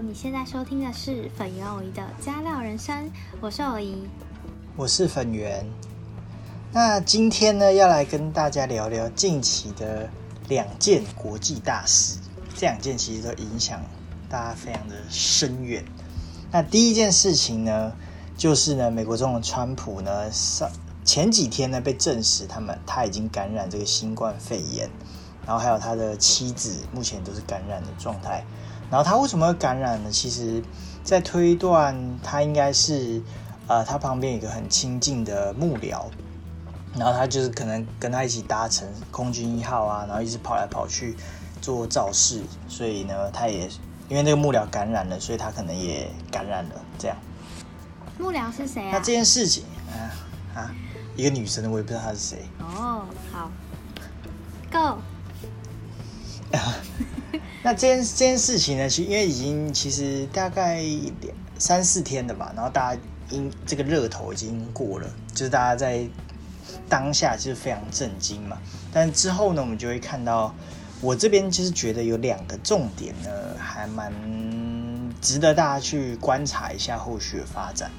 你现在收听的是粉圆偶仪的加料人生，我是偶仪，我是粉圆。那今天呢，要来跟大家聊聊近期的两件国际大事，这两件其实都影响大家非常的深远。那第一件事情呢，就是呢，美国总统川普呢上前几天呢被证实他们他已经感染这个新冠肺炎，然后还有他的妻子目前都是感染的状态。然后他为什么会感染呢？其实，在推断他应该是，呃，他旁边有一个很亲近的幕僚，然后他就是可能跟他一起搭乘空军一号啊，然后一直跑来跑去做造势，所以呢，他也因为那个幕僚感染了，所以他可能也感染了。这样，幕僚是谁啊？那这件事情啊啊，一个女生的，我也不知道她是谁。哦，好，Go。那这件这件事情呢，其因为已经其实大概两三四天了吧，然后大家因这个热头已经过了，就是大家在当下就是非常震惊嘛。但之后呢，我们就会看到，我这边就是觉得有两个重点呢，还蛮值得大家去观察一下后续的发展。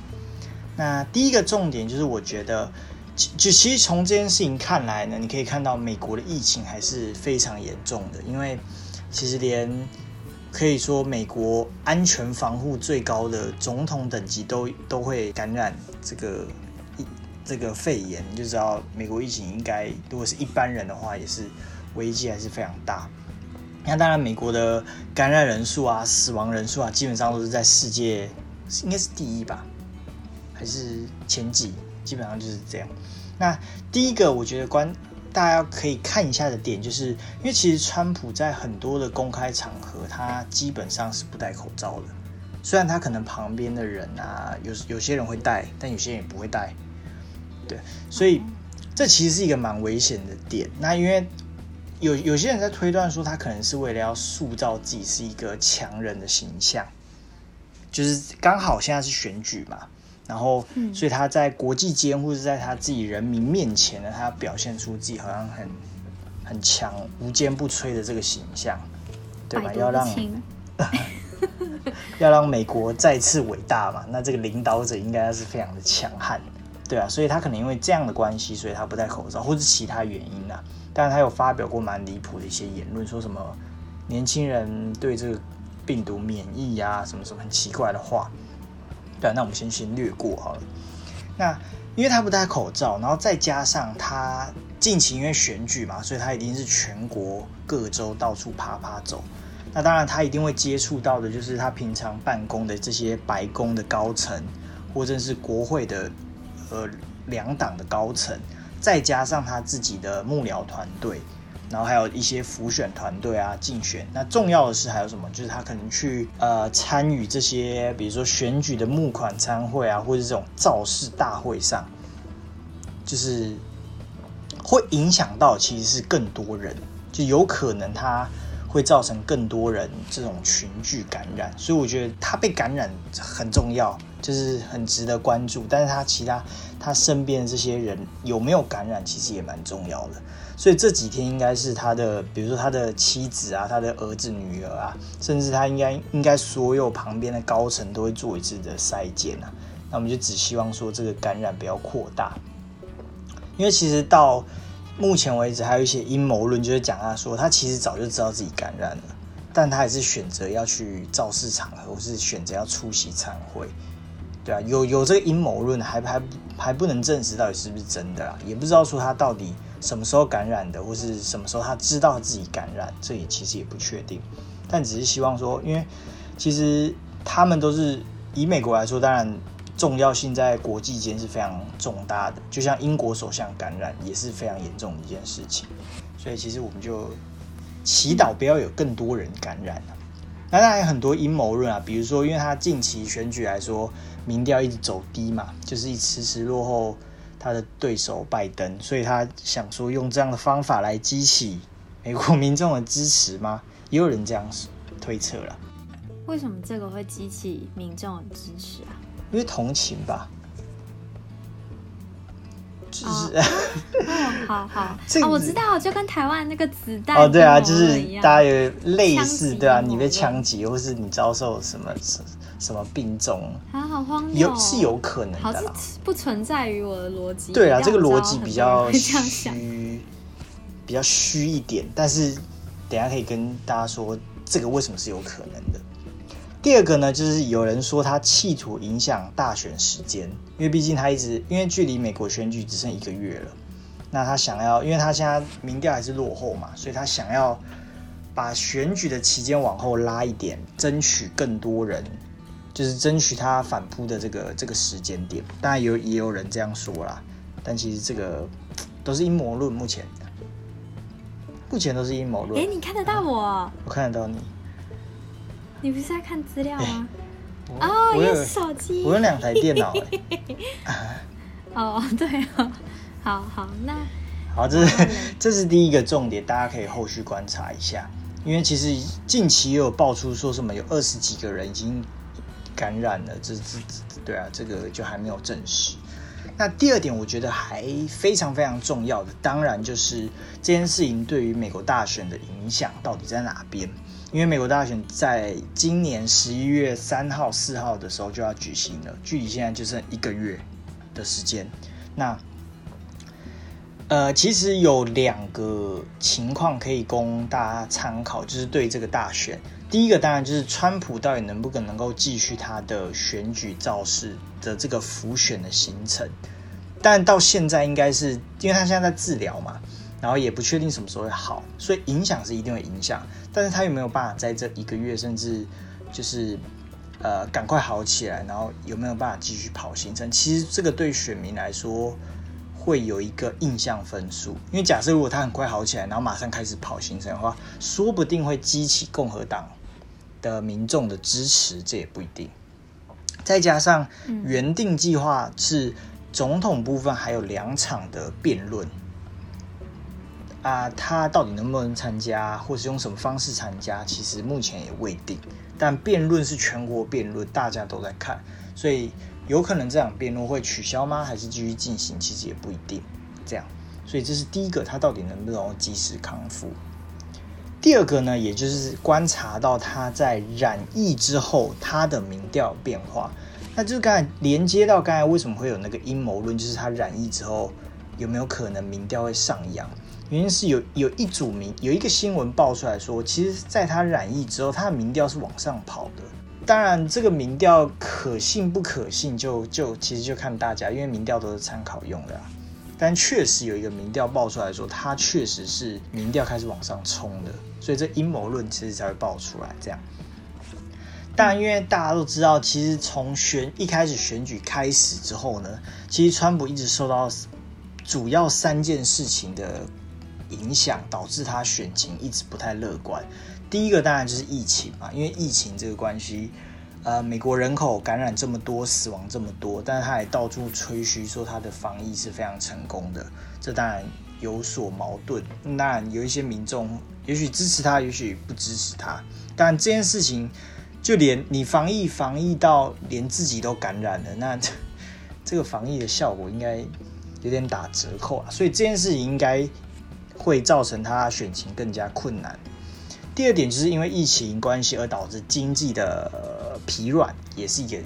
那第一个重点就是，我觉得就其实从这件事情看来呢，你可以看到美国的疫情还是非常严重的，因为。其实连可以说美国安全防护最高的总统等级都都会感染这个这个肺炎，就知道美国疫情应该如果是一般人的话，也是危机还是非常大。那当然，美国的感染人数啊、死亡人数啊，基本上都是在世界应该是第一吧，还是前几，基本上就是这样。那第一个，我觉得关。大家可以看一下的点，就是因为其实川普在很多的公开场合，他基本上是不戴口罩的。虽然他可能旁边的人啊，有有些人会戴，但有些人也不会戴。对，所以这其实是一个蛮危险的点。那因为有有些人在推断说，他可能是为了要塑造自己是一个强人的形象，就是刚好现在是选举嘛。然后，所以他在国际间或者在他自己人民面前呢，他表现出自己好像很很强、无坚不摧的这个形象，对吧？要让 要让美国再次伟大嘛？那这个领导者应该是非常的强悍，对啊。所以他可能因为这样的关系，所以他不戴口罩，或是其他原因呢？但是他有发表过蛮离谱的一些言论，说什么年轻人对这个病毒免疫呀，什么什么很奇怪的话。对，那我们先先略过好了。那因为他不戴口罩，然后再加上他近期因为选举嘛，所以他一定是全国各州到处爬爬走。那当然他一定会接触到的就是他平常办公的这些白宫的高层，或者是国会的呃两党的高层，再加上他自己的幕僚团队。然后还有一些辅选团队啊，竞选。那重要的是还有什么？就是他可能去呃参与这些，比如说选举的募款参会啊，或者这种造势大会上，就是会影响到其实是更多人，就有可能他会造成更多人这种群聚感染。所以我觉得他被感染很重要，就是很值得关注。但是他其他他身边的这些人有没有感染，其实也蛮重要的。所以这几天应该是他的，比如说他的妻子啊，他的儿子、女儿啊，甚至他应该应该所有旁边的高层都会做一次的筛检啊。那我们就只希望说这个感染不要扩大，因为其实到目前为止还有一些阴谋论，就是讲他说他其实早就知道自己感染了，但他还是选择要去造势场合，或是选择要出席参会，对啊，有有这个阴谋论，还还还不能证实到底是不是真的啊，也不知道说他到底。什么时候感染的，或是什么时候他知道自己感染，这也其实也不确定。但只是希望说，因为其实他们都是以美国来说，当然重要性在国际间是非常重大的。就像英国首相感染也是非常严重的一件事情。所以其实我们就祈祷不要有更多人感染那当然有很多阴谋论啊，比如说因为他近期选举来说，民调一直走低嘛，就是一迟迟落后。他的对手拜登，所以他想说用这样的方法来激起美国民众的支持吗？也有人这样推测了。为什么这个会激起民众的支持啊？因为同情吧。就是哦，好好我知道，就跟台湾那个子弹哦，对啊，就是大家有类似，对啊，你被枪击，或是你遭受什么什什么病重，啊，好荒谬哦，有是有可能的啦。不存在于我的逻辑。对啊，这个逻辑比较。虚，比较虚一点。但是等下可以跟大家说，这个为什么是有可能的。第二个呢，就是有人说他企图影响大选时间，因为毕竟他一直因为距离美国选举只剩一个月了，那他想要，因为他现在民调还是落后嘛，所以他想要把选举的期间往后拉一点，争取更多人，就是争取他反扑的这个这个时间点。当然有也有人这样说啦，但其实这个都是阴谋论，目前目前都是阴谋哎、论。你看得到我？我看得到你，你不是在看资料吗？我哦，我有用手机我。有两台电脑、欸。哦，对哦，好好，那 好，这是 这是第一个重点，大家可以后续观察一下。因为其实近期也有爆出说什么有二十几个人已经感染了，这这这对啊，这个就还没有证实。那第二点，我觉得还非常非常重要的，当然就是这件事情对于美国大选的影响到底在哪边？因为美国大选在今年十一月三号、四号的时候就要举行了，距离现在就剩一个月的时间。那呃，其实有两个情况可以供大家参考，就是对这个大选。第一个当然就是川普到底能不能够继续他的选举造势的这个浮选的行程，但到现在应该是因为他现在在治疗嘛，然后也不确定什么时候会好，所以影响是一定会影响，但是他有没有办法在这一个月甚至就是呃赶快好起来，然后有没有办法继续跑行程？其实这个对选民来说。会有一个印象分数，因为假设如果他很快好起来，然后马上开始跑行程的话，说不定会激起共和党的民众的支持，这也不一定。再加上原定计划是总统部分还有两场的辩论，啊，他到底能不能参加，或是用什么方式参加，其实目前也未定。但辩论是全国辩论，大家都在看，所以有可能这场辩论会取消吗？还是继续进行？其实也不一定。这样，所以这是第一个，他到底能不能及时康复？第二个呢，也就是观察到他在染疫之后他的民调变化，那就是刚才连接到刚才为什么会有那个阴谋论，就是他染疫之后有没有可能民调会上扬？原因是有有一组民有一个新闻爆出来说，其实在他染疫之后，他的民调是往上跑的。当然，这个民调可信不可信就，就其实就看大家，因为民调都是参考用的、啊。但确实有一个民调爆出来说，他确实是民调开始往上冲的，所以这阴谋论其实才会爆出来。这样，但，因为大家都知道，其实从选一开始选举开始之后呢，其实川普一直受到主要三件事情的影响，导致他选情一直不太乐观。第一个当然就是疫情嘛，因为疫情这个关系，呃，美国人口感染这么多，死亡这么多，但是他也到处吹嘘说他的防疫是非常成功的，这当然有所矛盾。当然有一些民众也许支持他，也许不支持他，但这件事情就连你防疫防疫到连自己都感染了，那 这个防疫的效果应该有点打折扣啊，所以这件事情应该会造成他选情更加困难。第二点就是因为疫情关系而导致经济的、疲软，也是一个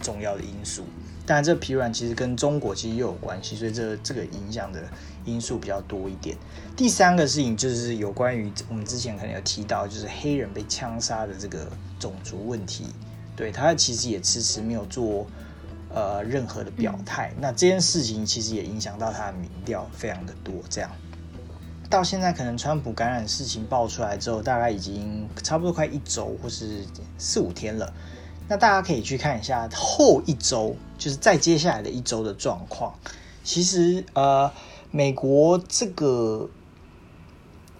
重要的因素。当然，这疲软其实跟中国其实又有关系，所以这这个影响的因素比较多一点。第三个事情就是有关于我们之前可能有提到，就是黑人被枪杀的这个种族问题。对他其实也迟迟没有做呃任何的表态。那这件事情其实也影响到他的民调非常的多，这样。到现在，可能川普感染事情爆出来之后，大概已经差不多快一周或是四五天了。那大家可以去看一下后一周，就是再接下来的一周的状况。其实，呃，美国这个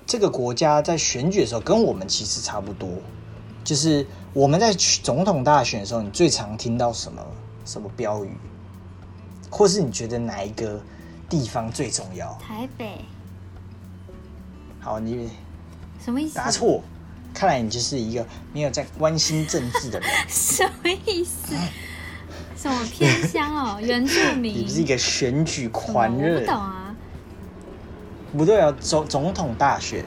这个国家在选举的时候，跟我们其实差不多。就是我们在总统大选的时候，你最常听到什么什么标语，或是你觉得哪一个地方最重要？台北好，你什么意思？答错，看来你就是一个没有在关心政治的人。什么意思？什么偏乡哦，原住民。你不是一个选举狂热？我不懂啊。不对啊，总总统大选。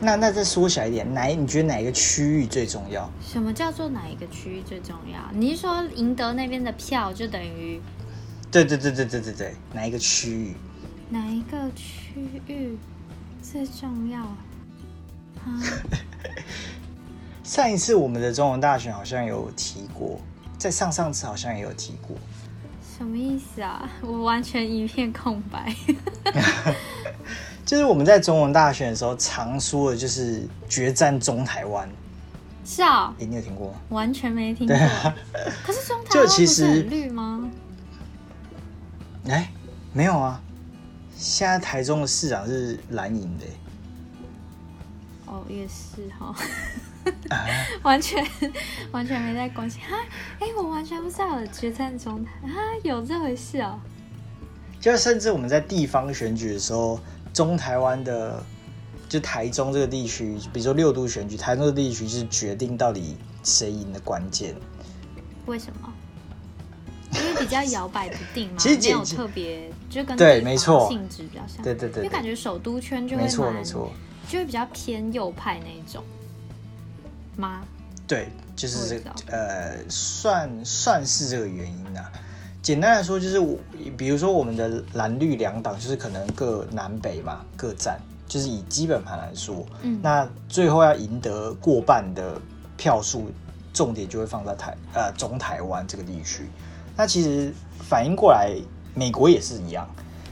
那那再缩小一点，哪你觉得哪一个区域最重要？什么叫做哪一个区域最重要？你是说赢得那边的票就等于？对对对对对对对，哪一个区域？哪一个区域最重要？上一次我们的中文大选好像有提过，在上上次好像也有提过。什么意思啊？我完全一片空白。就是我们在中文大选的时候常说的，就是决战中台湾。是啊。你有听过吗？完全没听过。可是中台湾不是很绿吗？哎，没有啊。现在台中的市长是蓝营的。哦，也是哈。完全完全没在关心哈，哎，我完全不知道决战中台啊，有这回事哦。就甚至我们在地方选举的时候，中台湾的就台中这个地区，比如说六都选举，台中的地区是决定到底谁赢的关键。为什么？比较摇摆不定嘛，其实没有特别，就跟对，没错，性质比较像。对对对，因为感觉首都圈就会没错没错，就会比较偏右派那一种。吗？对，就是这个呃，算算是这个原因啊。简单来说，就是我比如说我们的蓝绿两党，就是可能各南北嘛，各占。就是以基本盘来说，嗯，那最后要赢得过半的票数，重点就会放在台呃中台湾这个地区。那其实反应过来，美国也是一样。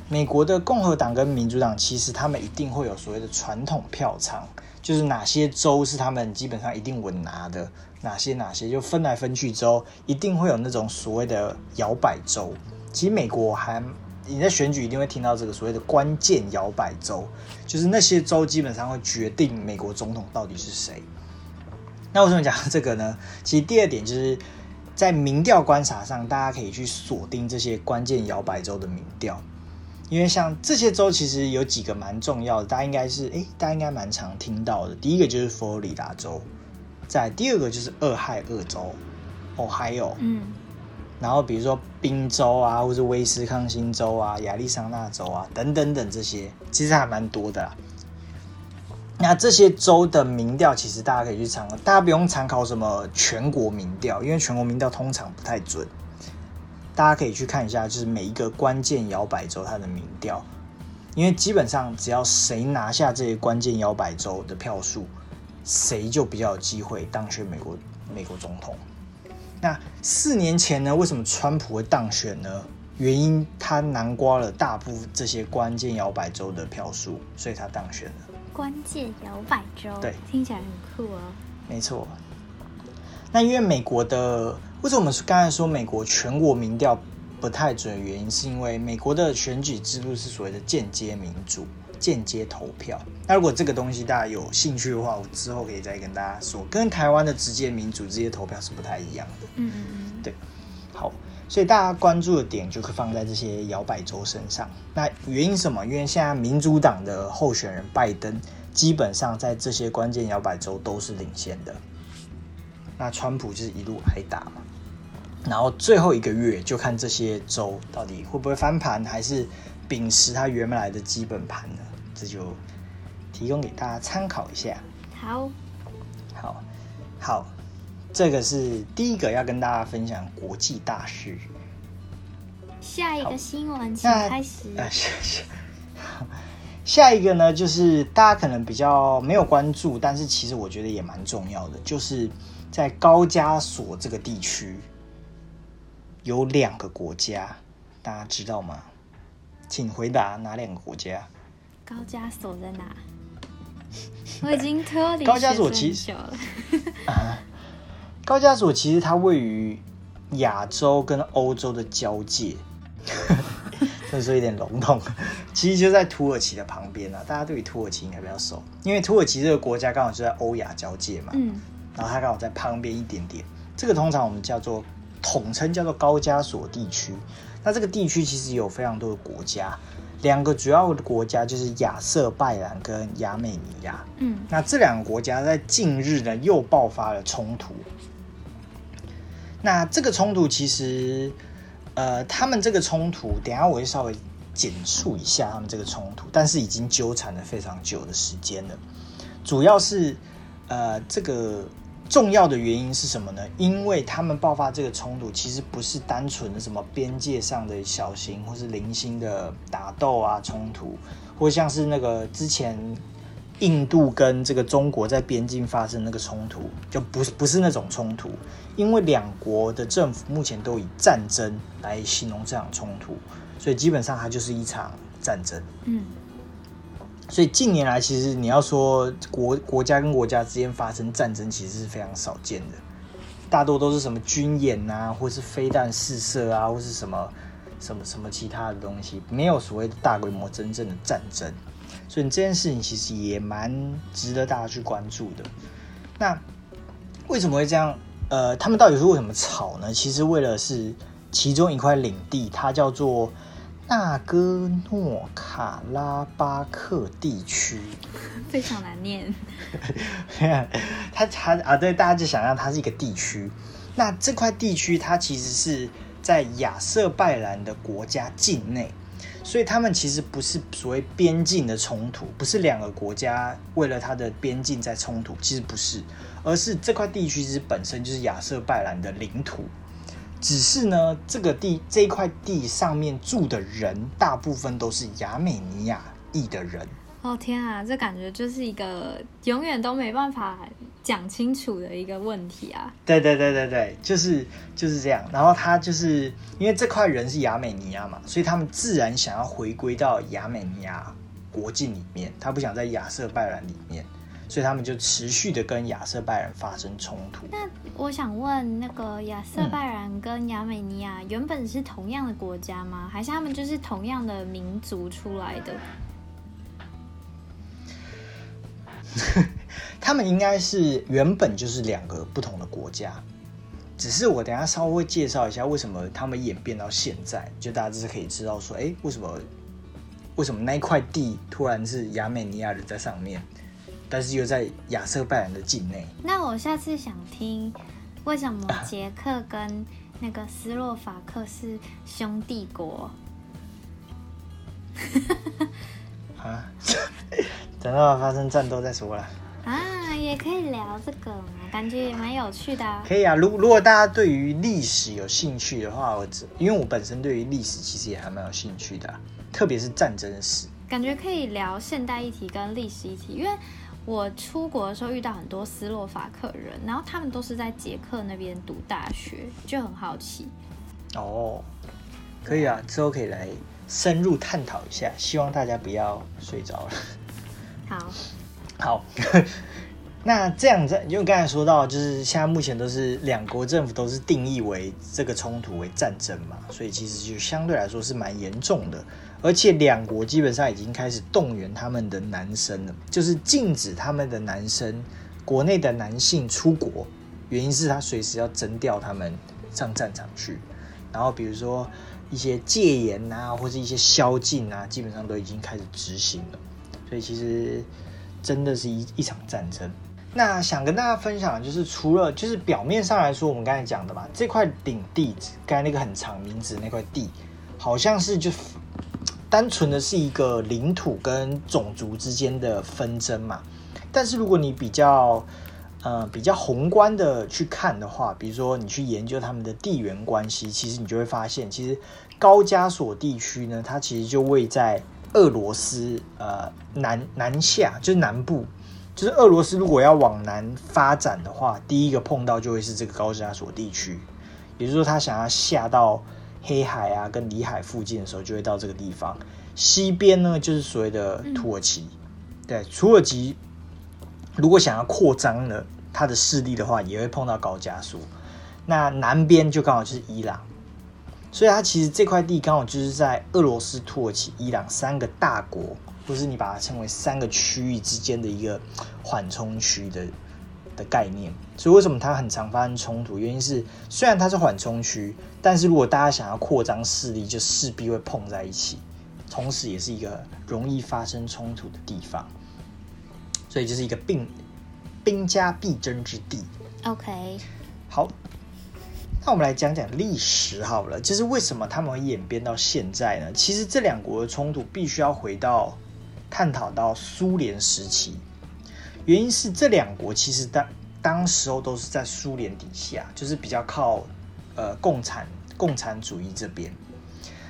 美国的共和党跟民主党，其实他们一定会有所谓的传统票仓。就是哪些州是他们基本上一定稳拿的，哪些哪些就分来分去之后，一定会有那种所谓的摇摆州。其实美国还你在选举一定会听到这个所谓的关键摇摆州，就是那些州基本上会决定美国总统到底是谁。那为什么讲这个呢？其实第二点就是在民调观察上，大家可以去锁定这些关键摇摆州的民调。因为像这些州，其实有几个蛮重要的，大家应该是哎，大家应该蛮常听到的。第一个就是佛罗里达州，在第二个就是俄亥俄州，哦，还有，嗯，然后比如说宾州啊，或是威斯康星州啊、亚利桑那州啊等等等这些，其实还蛮多的。那这些州的民调，其实大家可以去参考，大家不用参考什么全国民调，因为全国民调通常不太准。大家可以去看一下，就是每一个关键摇摆州它的民调，因为基本上只要谁拿下这些关键摇摆州的票数，谁就比较有机会当选美国美国总统。那四年前呢，为什么川普会当选呢？原因他南瓜了大部分这些关键摇摆州的票数，所以他当选了。关键摇摆州，对，听起来很酷哦。没错。那因为美国的。为什么我们刚才说美国全国民调不太准的原因，是因为美国的选举制度是所谓的间接民主、间接投票。那如果这个东西大家有兴趣的话，我之后可以再跟大家说，跟台湾的直接民主、直接投票是不太一样的。嗯嗯嗯，对。好，所以大家关注的点就可以放在这些摇摆州身上。那原因什么？因为现在民主党的候选人拜登基本上在这些关键摇摆州都是领先的。那川普就是一路挨打嘛。然后最后一个月就看这些州到底会不会翻盘，还是秉持他原来的基本盘呢？这就提供给大家参考一下。好，好，好，这个是第一个要跟大家分享国际大事。下一个新闻，请开始。啊，下下 下一个呢，就是大家可能比较没有关注，但是其实我觉得也蛮重要的，就是在高加索这个地区。有两个国家，大家知道吗？请回答哪两个国家？高加索在哪？我已经 脱离高加索其实 啊，高加索其实它位于亚洲跟欧洲的交界，所以说有点笼统。其实就在土耳其的旁边啊，大家对于土耳其应该比较熟，因为土耳其这个国家刚好就在欧亚交界嘛。嗯，然后它刚好在旁边一点点。这个通常我们叫做。统称叫做高加索地区，那这个地区其实有非常多的国家，两个主要的国家就是亚瑟拜然跟亚美尼亚。嗯，那这两个国家在近日呢又爆发了冲突。那这个冲突其实，呃，他们这个冲突，等下我会稍微简述一下他们这个冲突，但是已经纠缠了非常久的时间了。主要是，呃，这个重要的原因是什么呢？因为他们爆发这个冲突，其实不是单纯的什么边界上的小型或是零星的打斗啊冲突，或像是那个之前。印度跟这个中国在边境发生那个冲突，就不是不是那种冲突，因为两国的政府目前都以战争来形容这场冲突，所以基本上它就是一场战争。嗯，所以近年来其实你要说国国家跟国家之间发生战争，其实是非常少见的，大多都是什么军演啊，或是飞弹试射啊，或是什么什么什么其他的东西，没有所谓的大规模真正的战争。所以这件事情其实也蛮值得大家去关注的。那为什么会这样？呃，他们到底是为什么吵呢？其实为了是其中一块领地，它叫做纳戈诺卡拉巴克地区，非常难念。它它啊，对，大家就想象它是一个地区。那这块地区它其实是在亚瑟拜然的国家境内。所以他们其实不是所谓边境的冲突，不是两个国家为了它的边境在冲突，其实不是，而是这块地区其实本身就是亚瑟拜兰的领土，只是呢，这个地这块地上面住的人大部分都是亚美尼亚裔的人。哦天啊，这感觉就是一个永远都没办法讲清楚的一个问题啊！对对对对对，就是就是这样。然后他就是因为这块人是亚美尼亚嘛，所以他们自然想要回归到亚美尼亚国境里面，他不想在亚瑟拜然里面，所以他们就持续的跟亚瑟拜然发生冲突。那我想问，那个亚瑟拜然跟亚美尼亚原本是同样的国家吗？还是他们就是同样的民族出来的？他们应该是原本就是两个不同的国家，只是我等下稍微介绍一下为什么他们演变到现在，就大家就是可以知道说，哎，为什么为什么那一块地突然是亚美尼亚人在上面，但是又在亚瑟拜然的境内？那我下次想听为什么捷克跟那个斯洛伐克是兄弟国？啊？等到发生战斗再说了啊，也可以聊这个嘛，感觉也蛮有趣的。可以啊，如如果大家对于历史有兴趣的话，我只因为我本身对于历史其实也还蛮有兴趣的，特别是战争史。感觉可以聊现代议题跟历史议题，因为我出国的时候遇到很多斯洛伐克人，然后他们都是在捷克那边读大学，就很好奇。哦，可以啊，之后可以来深入探讨一下，希望大家不要睡着了。好，好，那这样子，因为刚才说到，就是现在目前都是两国政府都是定义为这个冲突为战争嘛，所以其实就相对来说是蛮严重的，而且两国基本上已经开始动员他们的男生了，就是禁止他们的男生国内的男性出国，原因是他随时要征调他们上战场去，然后比如说一些戒严啊，或是一些宵禁啊，基本上都已经开始执行了。所以其实真的是一一场战争。那想跟大家分享的就是，除了就是表面上来说，我们刚才讲的嘛，这块领地，刚才那个很长名字那块地，好像是就单纯的是一个领土跟种族之间的纷争嘛。但是如果你比较呃比较宏观的去看的话，比如说你去研究他们的地缘关系，其实你就会发现，其实高加索地区呢，它其实就位在。俄罗斯呃南南下就是南部，就是俄罗斯如果要往南发展的话，第一个碰到就会是这个高加索地区，也就是说他想要下到黑海啊跟里海附近的时候，就会到这个地方。西边呢就是所谓的土耳其，对，土耳其如果想要扩张了它的势力的话，也会碰到高加索。那南边就刚好就是伊朗。所以它其实这块地刚好就是在俄罗斯、土耳其、伊朗三个大国，或是你把它称为三个区域之间的一个缓冲区的的概念。所以为什么它很常发生冲突？原因是虽然它是缓冲区，但是如果大家想要扩张势力，就势必会碰在一起，同时也是一个容易发生冲突的地方。所以就是一个兵兵家必争之地。OK，好。那我们来讲讲历史好了，就是为什么他们会演变到现在呢？其实这两国的冲突必须要回到探讨到苏联时期，原因是这两国其实当当时候都是在苏联底下，就是比较靠呃共产共产主义这边。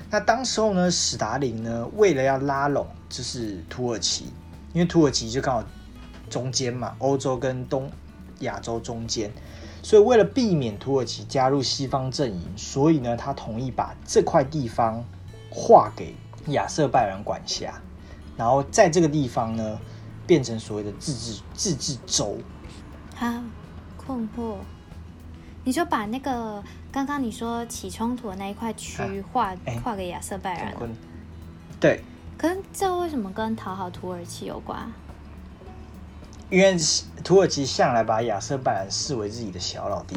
那当时候呢，史达林呢为了要拉拢就是土耳其，因为土耳其就刚好中间嘛，欧洲跟东亚洲中间。所以，为了避免土耳其加入西方阵营，所以呢，他同意把这块地方划给亚瑟拜然管辖，然后在这个地方呢，变成所谓的自治自治州。好困惑，你就把那个刚刚你说起冲突的那一块区划划给亚瑟拜然？对。可是这为什么跟讨好土耳其有关？因为土耳其向来把亚瑟拜然视为自己的小老弟。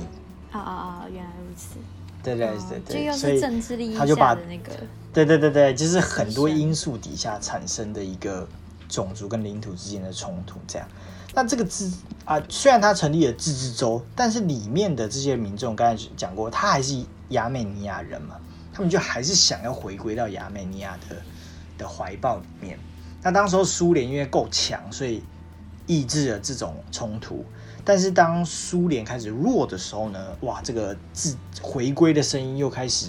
啊啊啊！原来如此。对对对对，所以政治利益他就把那个。对对对对，就是很多因素底下产生的一个种族跟领土之间的冲突。这样，那这个自啊，虽然他成立了自治州，但是里面的这些民众刚才讲过，他还是亚美尼亚人嘛，他们就还是想要回归到亚美尼亚的的怀抱里面。那当时候苏联因为够强，所以。抑制了这种冲突，但是当苏联开始弱的时候呢，哇，这个自回归的声音又开始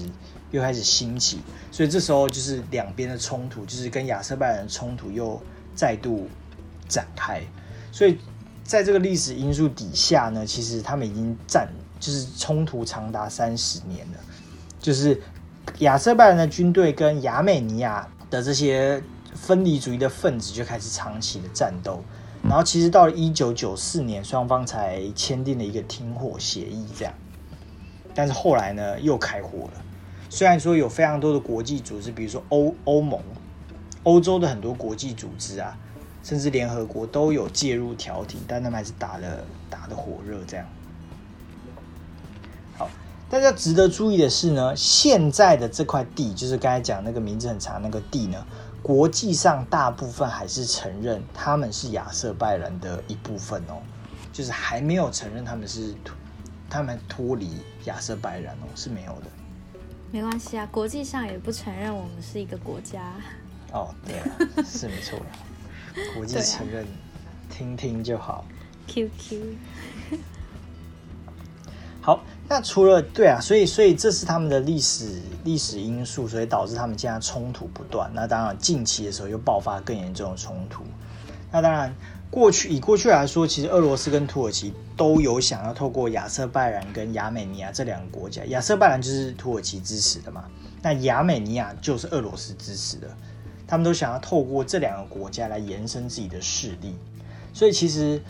又开始兴起，所以这时候就是两边的冲突，就是跟亚瑟拜然的冲突又再度展开。所以在这个历史因素底下呢，其实他们已经战就是冲突长达三十年了，就是亚瑟拜然的军队跟亚美尼亚的这些分离主义的分子就开始长期的战斗。然后其实到了一九九四年，双方才签订了一个停火协议，这样。但是后来呢，又开火了。虽然说有非常多的国际组织，比如说欧欧盟、欧洲的很多国际组织啊，甚至联合国都有介入调停，但他们还是打了打的火热，这样。好，大家值得注意的是呢，现在的这块地，就是刚才讲那个名字很长那个地呢。国际上大部分还是承认他们是亚瑟拜人的一部分哦，就是还没有承认他们是他们脱离亚瑟拜人哦，是没有的。没关系啊，国际上也不承认我们是一个国家。哦，对啊，是没错国际承认，听听就好。QQ。好。那除了对啊，所以所以这是他们的历史历史因素，所以导致他们现在冲突不断。那当然近期的时候又爆发更严重的冲突。那当然过去以过去来说，其实俄罗斯跟土耳其都有想要透过亚瑟拜然跟亚美尼亚这两个国家，亚瑟拜然就是土耳其支持的嘛，那亚美尼亚就是俄罗斯支持的，他们都想要透过这两个国家来延伸自己的势力。所以其实。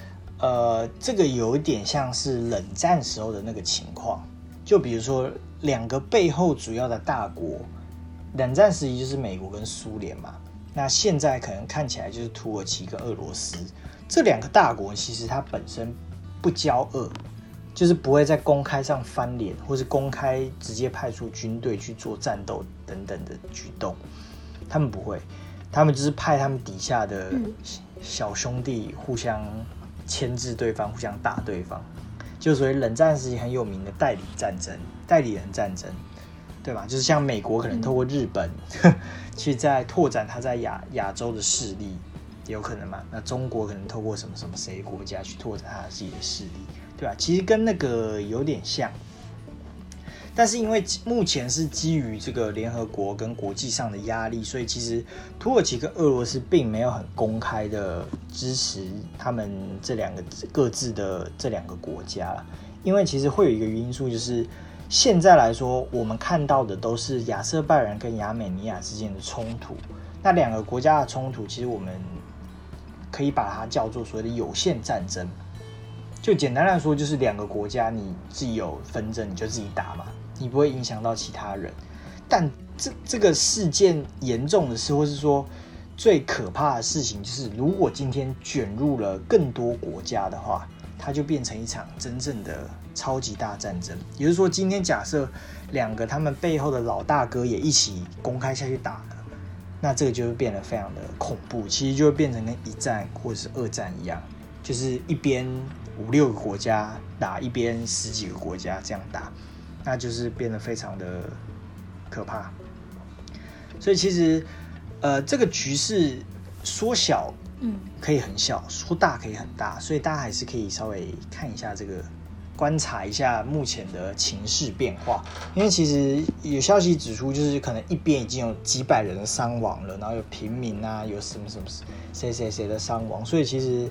呃，这个有一点像是冷战时候的那个情况，就比如说两个背后主要的大国，冷战时期就是美国跟苏联嘛，那现在可能看起来就是土耳其跟俄罗斯这两个大国，其实它本身不交恶，就是不会在公开上翻脸，或是公开直接派出军队去做战斗等等的举动，他们不会，他们就是派他们底下的小兄弟互相。牵制对方，互相打对方，就所以冷战时期很有名的代理战争、代理人战争，对吧？就是像美国可能透过日本 去在拓展他在亚亚洲的势力，有可能嘛？那中国可能透过什么什么谁国家去拓展他自己的势力，对吧？其实跟那个有点像。但是因为目前是基于这个联合国跟国际上的压力，所以其实土耳其跟俄罗斯并没有很公开的支持他们这两个各自的这两个国家了。因为其实会有一个因素，就是现在来说，我们看到的都是亚瑟拜然跟亚美尼亚之间的冲突。那两个国家的冲突，其实我们可以把它叫做所谓的有限战争。就简单来说，就是两个国家你自己有纷争，你就自己打嘛。你不会影响到其他人，但这这个事件严重的是，或是说最可怕的事情，就是如果今天卷入了更多国家的话，它就变成一场真正的超级大战争。也就是说，今天假设两个他们背后的老大哥也一起公开下去打了，那这个就会变得非常的恐怖。其实就会变成跟一战或者是二战一样，就是一边五六个国家打，一边十几个国家这样打。那就是变得非常的可怕。所以其实，呃，这个局势缩小，嗯，可以很小；说大可以很大。所以大家还是可以稍微看一下这个，观察一下目前的情势变化。因为其实有消息指出，就是可能一边已经有几百人伤亡了，然后有平民啊，有什么什么谁谁谁的伤亡，所以其实。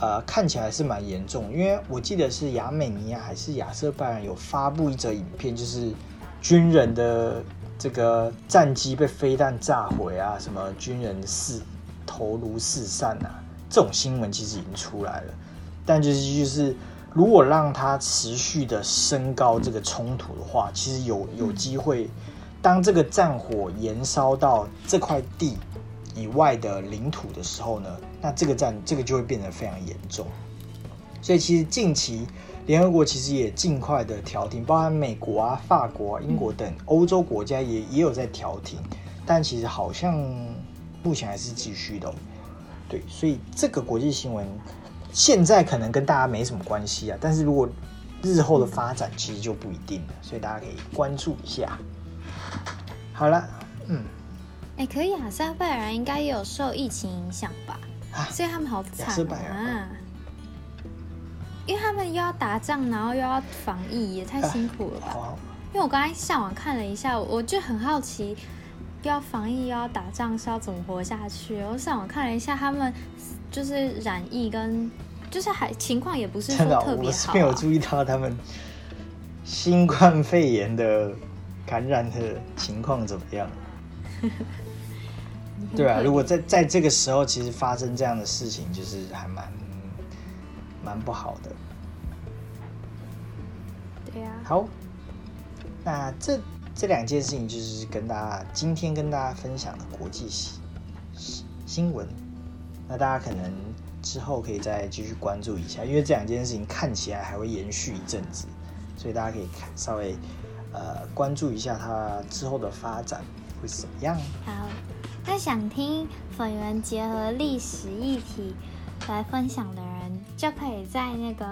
呃，看起来是蛮严重，因为我记得是亚美尼亚还是亚瑟拜然有发布一则影片，就是军人的这个战机被飞弹炸毁啊，什么军人四头颅四散啊，这种新闻其实已经出来了。但就是就是，如果让它持续的升高这个冲突的话，其实有有机会，当这个战火燃烧到这块地。以外的领土的时候呢，那这个战这个就会变得非常严重。所以其实近期联合国其实也尽快的调停，包含美国啊、法国、啊、英国等欧洲国家也也有在调停，但其实好像目前还是继续的。对，所以这个国际新闻现在可能跟大家没什么关系啊，但是如果日后的发展其实就不一定了，所以大家可以关注一下。好了，嗯。哎，可以啊，塞拜然应该也有受疫情影响吧？所以他们好惨啊！因为他们又要打仗，然后又要防疫，也太辛苦了吧？因为我刚才上网看了一下，我就很好奇，又要防疫又要打仗，是要怎么活下去？我上网看了一下，他们就是染疫跟就是还情况也不是说特别好。我没有注意到他们新冠肺炎的感染的情况怎么样。对啊，如果在在这个时候，其实发生这样的事情，就是还蛮蛮不好的。对呀。好，那这这两件事情就是跟大家今天跟大家分享的国际新新闻。那大家可能之后可以再继续关注一下，因为这两件事情看起来还会延续一阵子，所以大家可以看稍微呃关注一下它之后的发展会怎么样。好。那想听粉圆结合历史议题来分享的人，就可以在那个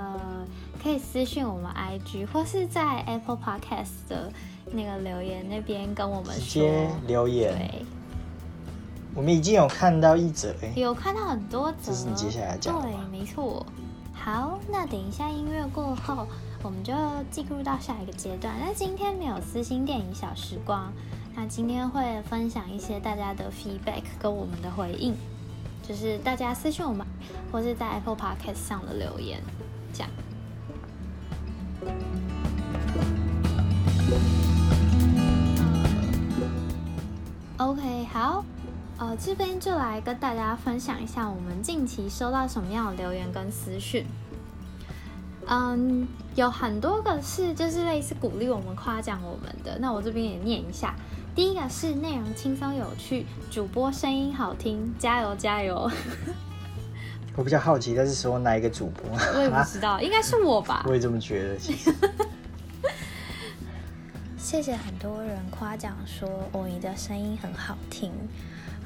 可以私信我们 IG，或是在 Apple Podcast 的那个留言那边跟我们直接留言。对，我们已经有看到一则，有看到很多则。这是你接下来讲对，没错。好，那等一下音乐过后，我们就进入到下一个阶段。那今天没有私心电影小时光。那今天会分享一些大家的 feedback 跟我们的回应，就是大家私信我们，或是在 Apple Podcast 上的留言，这样。OK，好，呃，这边就来跟大家分享一下我们近期收到什么样的留言跟私讯。嗯，有很多个是就是类似鼓励我们、夸奖我们的，那我这边也念一下。第一个是内容轻松有趣，主播声音好听，加油加油！我比较好奇，他是说哪一个主播？我也不知道，应该是我吧。我也这么觉得。其实，谢谢很多人夸奖说我你的声音很好听，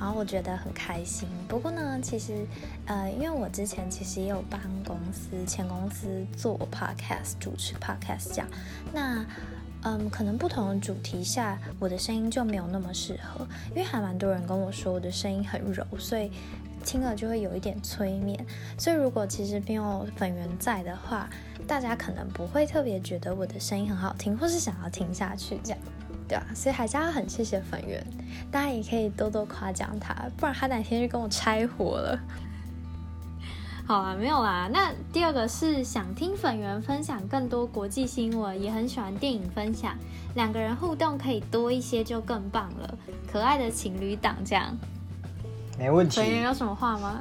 然后我觉得很开心。不过呢，其实呃，因为我之前其实也有帮公司前公司做 podcast 主持 podcast 这样，那。嗯，可能不同的主题下，我的声音就没有那么适合，因为还蛮多人跟我说我的声音很柔，所以听了就会有一点催眠。所以如果其实没有粉圆在的话，大家可能不会特别觉得我的声音很好听，或是想要听下去这样，对啊？所以还是要很谢谢粉圆，大家也可以多多夸奖他，不然他哪天就跟我拆伙了。好啊，没有啦。那第二个是想听粉圆分享更多国际新闻，也很喜欢电影分享，两个人互动可以多一些就更棒了。可爱的情侣档这样，没问题。粉圆有什么话吗？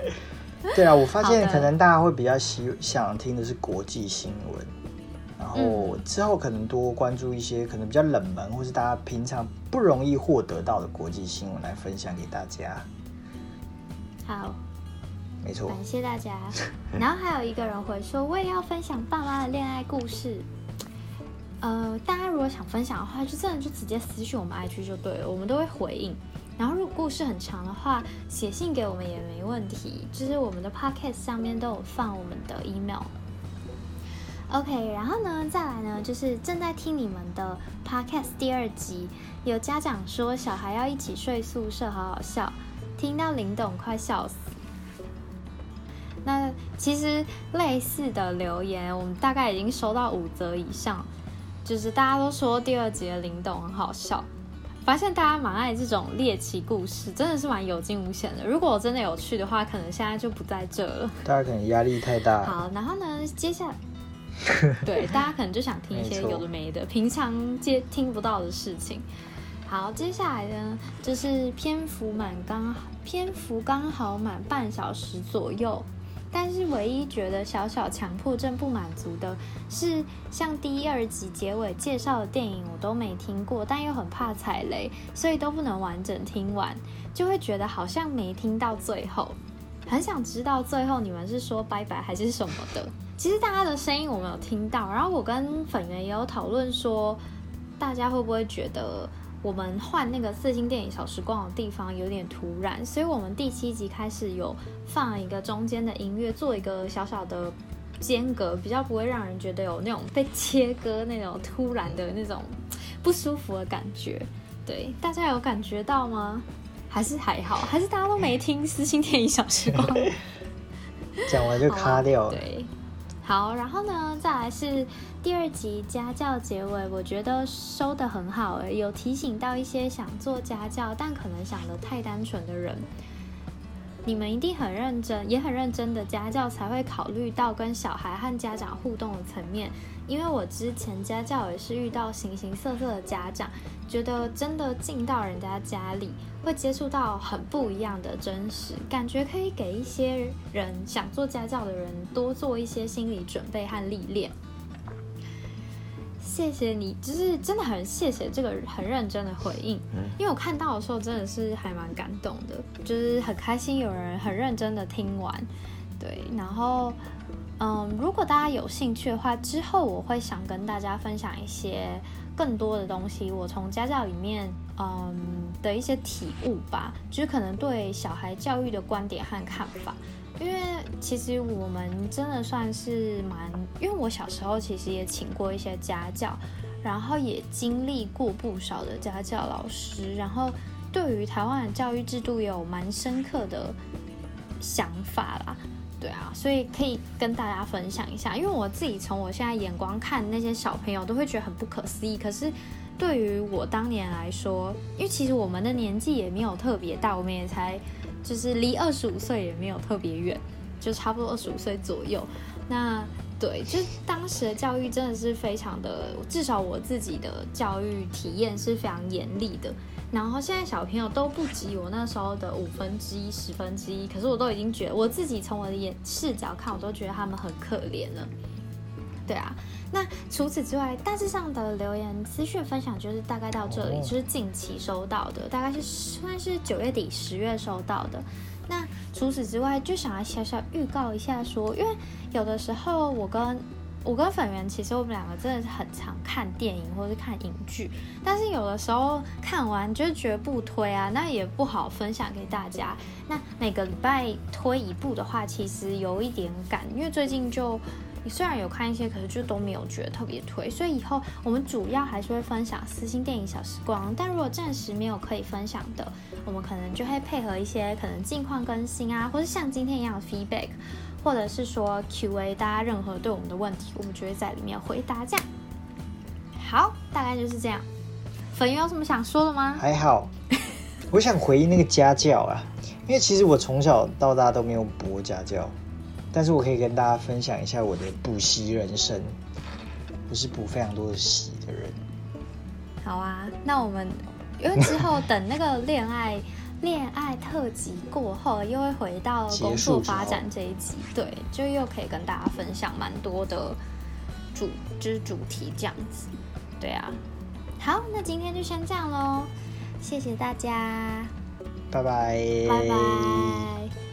对啊，我发现可能大家会比较喜想听的是国际新闻，然后之后可能多关注一些可能比较冷门或是大家平常不容易获得到的国际新闻来分享给大家。好。没错，感谢大家。然后还有一个人回说，我也要分享爸妈的恋爱故事。呃，大家如果想分享的话，就真的就直接私信我们 IG 就对了，我们都会回应。然后如果故事很长的话，写信给我们也没问题，就是我们的 Podcast 上面都有放我们的 email。OK，然后呢，再来呢，就是正在听你们的 Podcast 第二集，有家长说小孩要一起睡宿舍，好好笑，听到林董快笑死。那其实类似的留言，我们大概已经收到五则以上，就是大家都说第二集的林董很好笑。发现大家蛮爱这种猎奇故事，真的是蛮有惊无险的。如果我真的有去的话，可能现在就不在这了。大家可能压力太大。好，然后呢，接下来，对大家可能就想听一些有的没的，平常接听不到的事情。好，接下来呢，就是篇幅满刚，篇幅刚好满半小时左右。但是唯一觉得小小强迫症不满足的是，像第一、二集结尾介绍的电影我都没听过，但又很怕踩雷，所以都不能完整听完，就会觉得好像没听到最后，很想知道最后你们是说拜拜还是什么的。其实大家的声音我没有听到，然后我跟粉圆也有讨论说，大家会不会觉得？我们换那个四星电影小时光的地方有点突然，所以我们第七集开始有放一个中间的音乐，做一个小小的间隔，比较不会让人觉得有那种被切割那种突然的那种不舒服的感觉。对，大家有感觉到吗？还是还好？还是大家都没听四星电影小时光？讲完就卡掉了。对。好，然后呢，再来是第二集家教结尾，我觉得收的很好诶，有提醒到一些想做家教但可能想的太单纯的人。你们一定很认真，也很认真的家教才会考虑到跟小孩和家长互动的层面。因为我之前家教也是遇到形形色色的家长，觉得真的进到人家家里会接触到很不一样的真实，感觉可以给一些人想做家教的人多做一些心理准备和历练。谢谢你，就是真的很谢谢这个很认真的回应，因为我看到的时候真的是还蛮感动的，就是很开心有人很认真的听完，对，然后嗯，如果大家有兴趣的话，之后我会想跟大家分享一些更多的东西，我从家教里面嗯的一些体悟吧，就是可能对小孩教育的观点和看法。因为其实我们真的算是蛮，因为我小时候其实也请过一些家教，然后也经历过不少的家教老师，然后对于台湾的教育制度有蛮深刻的想法啦。对啊，所以可以跟大家分享一下。因为我自己从我现在眼光看那些小朋友，都会觉得很不可思议。可是对于我当年来说，因为其实我们的年纪也没有特别大，我们也才。就是离二十五岁也没有特别远，就差不多二十五岁左右。那对，就当时的教育真的是非常的，至少我自己的教育体验是非常严厉的。然后现在小朋友都不及我那时候的五分之一、十分之一，可是我都已经觉得我自己从我的眼视角看，我都觉得他们很可怜了。对啊。那除此之外，大致上的留言资讯分享就是大概到这里，就是近期收到的，大概是算是九月底十月收到的。那除此之外，就想要小小预告一下，说因为有的时候我跟我跟粉圆，其实我们两个真的是很常看电影或者是看影剧，但是有的时候看完就是觉得不推啊，那也不好分享给大家。那每个礼拜推一部的话，其实有一点赶，因为最近就。你虽然有看一些，可是就都没有觉得特别推，所以以后我们主要还是会分享私心电影小时光。但如果暂时没有可以分享的，我们可能就会配合一些可能近况更新啊，或是像今天一样的 feedback，或者是说 Q&A，大家任何对我们的问题，我们就会在里面回答。这样，好，大概就是这样。粉有什么想说的吗？还好，我想回应那个家教啊，因为其实我从小到大都没有补家教。但是我可以跟大家分享一下我的补习人生，我是补非常多的习的人。好啊，那我们因为之后等那个恋爱恋爱特辑过后，又会回到工作发展这一集，对，就又可以跟大家分享蛮多的主就是主题这样子，对啊。好，那今天就先这样喽，谢谢大家，拜拜，拜拜。